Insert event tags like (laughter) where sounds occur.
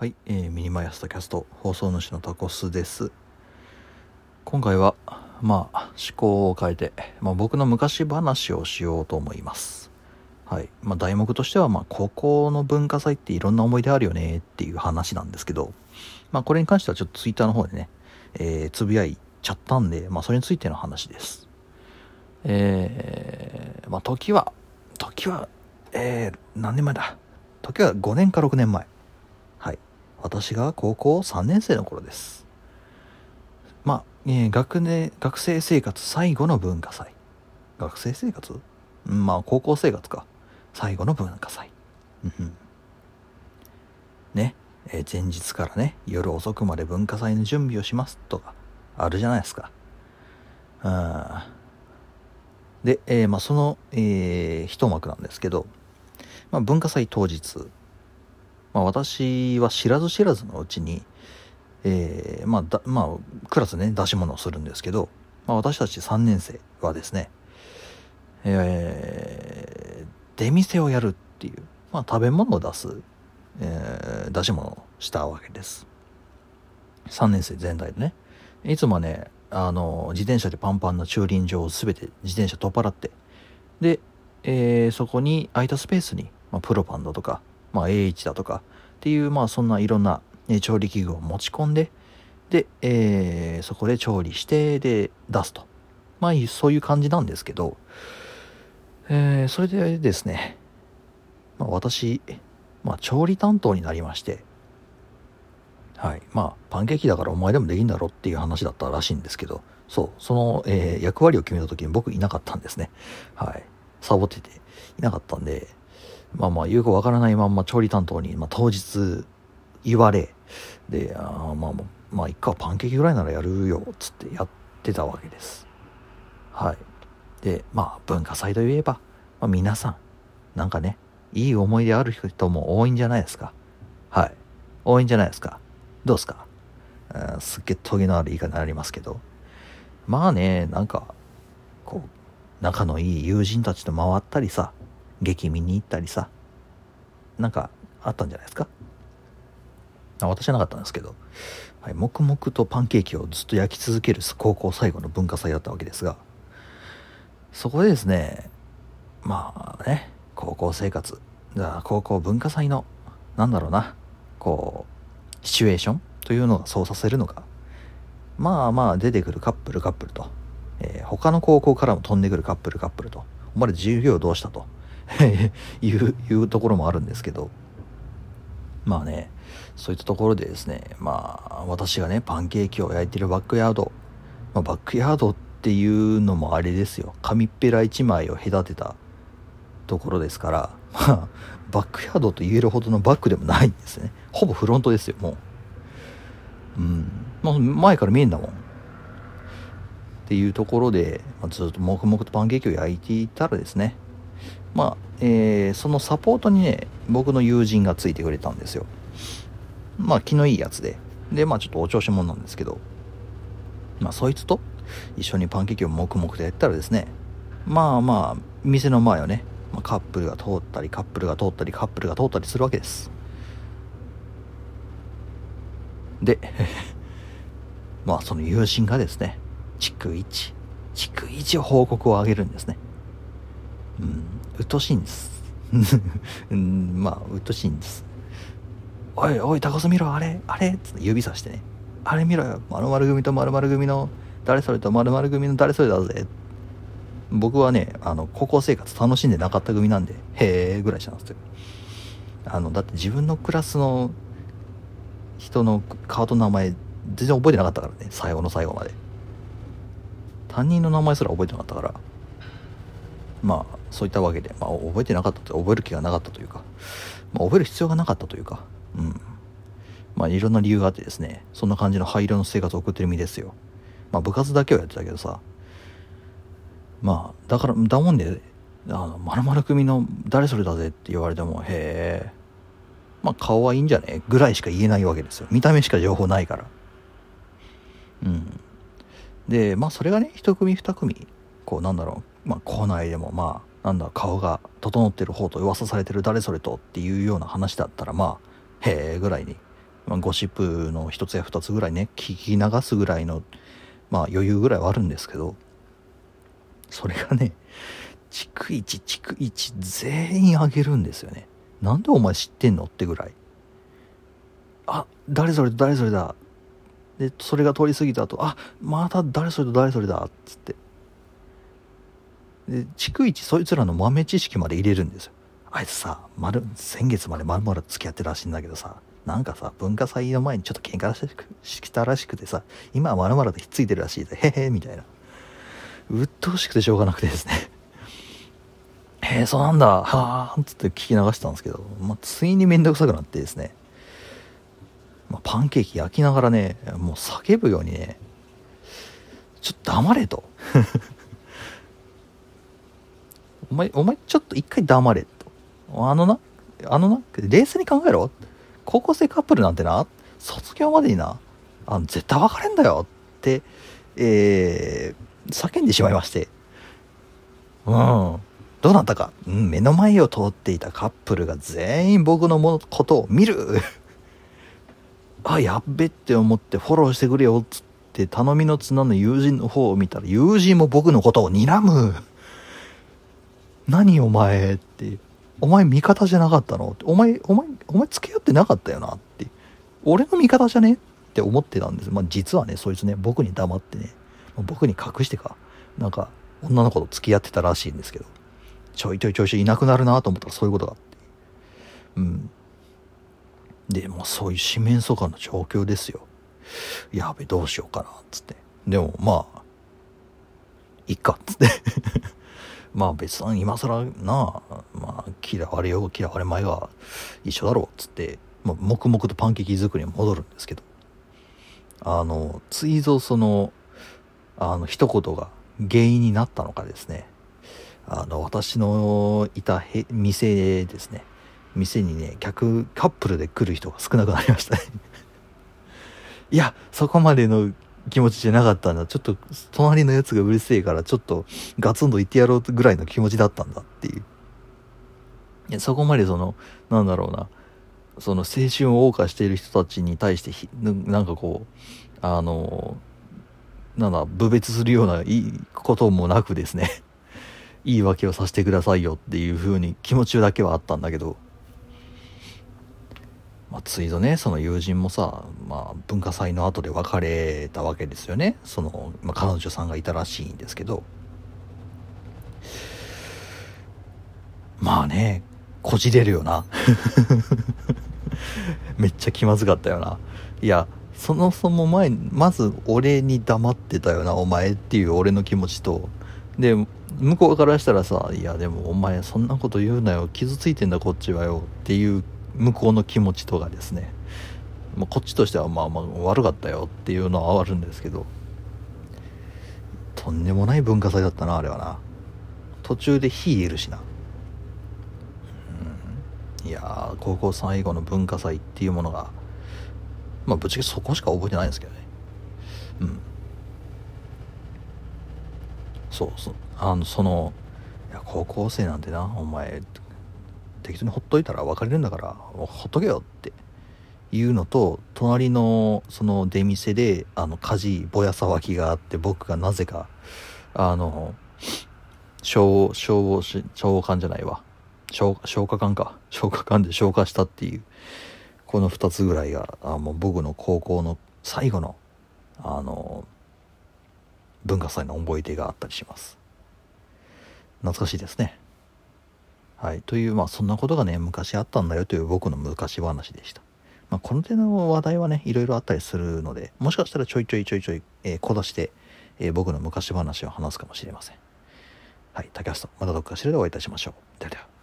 はい、えー、ミニマイアストキャスト放送主のタコスです。今回はまあ思考を変えて、まあ、僕の昔話をしようと思います。はいまあ題目としてはまあ高校の文化祭っていろんな思い出あるよねっていう話なんですけどまあこれに関してはちょっとツイッターの方でね、えー、つぶやいちゃったんでまあそれについての話です。えー、まあ時は時はえー、何年前だ？時は5年か6年前。私が高校3年生の頃です。まあ、えー、学年学生生活最後の文化祭。学生生活？まあ高校生活か。最後の文化祭。ね、えー、前日からね夜遅くまで文化祭の準備をします。とかあるじゃないですか。うん。で、えー、まあその、えー、一幕なんですけど、まあ、文化祭当日まあ、私は知らず知らずのうちに、えー、まあだ、まあ、クラスね、出し物をするんですけど、まあ、私たち3年生はですね、えー、出店をやるっていう、まあ、食べ物を出す、えー、出し物をしたわけです。3年生全体でね。いつもね、あの、自転車でパンパンな駐輪場を全て自転車取っ払って、で、えー、そこに空いたスペースに、まあ、プロパンドとか、まあ、A1 だとかっていう、まあ、そんないろんな、ね、調理器具を持ち込んで、で、えー、そこで調理して、で、出すと。まあ、そういう感じなんですけど、えー、それでですね、まあ、私、まあ、調理担当になりまして、はい。まあ、パンケーキだからお前でもできんだろっていう話だったらしいんですけど、そう、その、えー、役割を決めた時に僕いなかったんですね。はい。サボってていなかったんで、まあまあ、よくわからないまんま調理担当に、まあ、当日言われ、で、あまあ、まあ、一回パンケーキぐらいならやるよ、つってやってたわけです。はい。で、まあ、文化祭といえば、まあ、皆さん、なんかね、いい思い出ある人も多いんじゃないですか。はい。多いんじゃないですか。どうですか？すっげえトゲのある言い方になりますけど。まあね、なんか、こう、仲のいい友人たちと回ったりさ、劇見に行ったりさ。なんかあったんじゃないですか？あ私はなかったんですけど、はい、黙々とパンケーキをずっと焼き続ける高校最後の文化祭だったわけですが。そこでですねまあね高校生活。じゃあ高校文化祭のなんだろうなこうシチュエーションというのがそうさせるのか。まあまあ出てくるカップルカップルと、えー、他の高校からも飛んでくるカップルカップルと。お前ら授業どうしたと。(laughs) いういうところもあるんですけど。まあねそういったところでですねまあ私がねパンケーキを焼いてるバックヤード、まあ、バックヤードっていうのもあれですよ。紙っぺら1枚を隔てたところですから。まあバックヤードと言えるほどのバックでもないんですね。ほぼフロントですよもう。うん。まあ前から見えんだもん。っていうところで、まあ、ずっと黙々とパンケーキを焼いていたらですねまあ、えー、そのサポートにね、僕の友人がついてくれたんですよ。まあ、気のいいやつで。で、まあ、ちょっとお調子者なんですけど、まあ、そいつと一緒にパンケーキを黙々とやったらですね、まあまあ、店の前をね、まあ、カップルが通ったり、カップルが通ったり、カップルが通ったりするわけです。で、(laughs) まあ、その友人がですね、逐一、逐一報告をあげるんですね。うん、鬱陶しいんです。(laughs) うん、まあ、鬱陶しいんです。おいおい、高須見ろ、あれ、あれ？つって指さしてね。あれ見ろよ、〇〇組と〇〇組の誰それと〇〇組の誰それだぜ。僕はね、あの、高校生活楽しんでなかった組なんで、へえぐらいしたんですよ。あの、だって自分のクラスの人の顔と名前全然覚えてなかったからね、最後の最後まで。担任の名前すら覚えてなかったから。まあ、そういったわけで、まあ、覚えてなかったと覚える気がなかったというか、まあ、覚える必要がなかったというか、うん。まあ、いろんな理由があってですね、そんな感じの灰色の生活を送ってる身ですよ。まあ、部活だけはやってたけどさ、まあ、だから、だもんで、あの、まるまる組の誰それだぜって言われても、へえ、まあ、顔はいいんじゃね？ぐらいしか言えないわけですよ。見た目しか情報ないから。うん。で、まあ、それがね、一組二組、こう、なんだろう、まあ、校内でも、まあ、なんだ顔が整ってる方と噂されてる誰それとっていうような話だったらまあへえぐらいにまあ、ゴシップの一つや二つぐらいね聞き流すぐらいのまあ余裕ぐらいはあるんですけどそれがね逐一逐一全員あげるんですよね。なんでお前知ってんのってぐらい。あ誰それと誰それだ。でそれが通り過ぎた後あまた誰それと誰それだ。っつって。で逐一そいつらの豆知識まで入れるんですよ。あいつさ丸先月までまるまる付き合ってるらしいんだけどさなんかさ文化祭の前にちょっと喧嘩したらしくてさ今はまるまるとひっついてるらしいでへへみたいな。鬱陶しくてしょうがなくてですね。(laughs) へえそうなんだ。はあつって聞き流したんですけど、まあ、ついに面倒くさくなってですね、まあ、パンケーキ焼きながらねもう叫ぶようにねちょっと黙れと。お前お前ちょっと一回黙れと。あのなあのな冷静に考えろ。高校生カップルなんてな卒業までになあの絶対別れんだよってえー、叫んでしまいまして。うん。どうなったか、うん、目の前を通っていたカップルが全員僕のもことを見る。(laughs) あ、やっべって思ってフォローしてくれよつって頼みの綱の友人の方を見たら友人も僕のことを睨む。何お前って。お前味方じゃなかったのお前、お前、お前付き合ってなかったよなって。俺の味方じゃねって思ってたんです。まあ実はね、そいつね、僕に黙ってね、僕に隠してか、なんか女の子と付き合ってたらしいんですけど。ちょいちょいちょいちょいいなくなるなと思ったらそういうことがあって。うん。で、もうそういう四面楚歌の状況ですよ。やべ、どうしようかな、つって。でも、まあ、いっか、つってまあ別に今更な、まあ嫌われよう嫌われまいが一緒だろうっ、つって、まあ、黙々とパンケーキ作りに戻るんですけど、あの、ついぞその、あの、一言が原因になったのかですね。あの、私のいたへ店ですね。店にね、客、カップルで来る人が少なくなりましたね (laughs) いや、そこまでの気持ちじゃなかったんだ。ちょっと、隣のやつがうるせえから、ちょっとガツンと言ってやろうぐらいの気持ちだったんだっていう。いや、そこまでその、なんだろうな、その青春を謳歌している人たちに対してなんかこう、あの、なんだ、部別するようないいこともなくですね言 (laughs) い訳をさせてくださいよっていう風に気持ちだけはあったんだけど、まあ、ついぞね、その友人もさ、まあ、文化祭の後で別れたわけですよね。その、まあ、彼女さんがいたらしいんですけど、まあね、こじれるよな。(laughs) めっちゃ気まずかったよな。いや、そもそも前、まず俺に黙ってたよな、お前っていう俺の気持ちと、で、向こうからしたらさ、いやでもお前そんなこと言うなよ、傷ついてんだこっちはよっていう向こうの気持ちとかですね、まあ、こっちとしてはまあまあ悪かったよっていうのはあるんですけど、とんでもない文化祭だったな、あれはな。途中で火いるしな。うん、いや高校最後の文化祭っていうものが、まあぶっちゃけそこしか覚えてないんですけどね。うん。そうそうあのそのいや高校生なんてなお前適当にほっといたら別れるんだからほっとけよっていうのと隣のその出店であの火事ぼや騒ぎがあって僕がなぜかあの消消防し消防官じゃないわ。消消火管か。消火管で消火したっていうこの2つぐらいがあもう僕の高校の最後のあの文化祭の思い出があったりします。懐かしいですね。はい。というまあそんなことがね昔あったんだよという僕の昔話でした。まあ、この手の話題はねいろいろあったりするのでもしかしたらちょいちょいちょいちょい、えー、小出して、えー、僕の昔話を話すかもしれません。はい竹橋さんまたどっかしらでお会いいたしましょう。ではでは。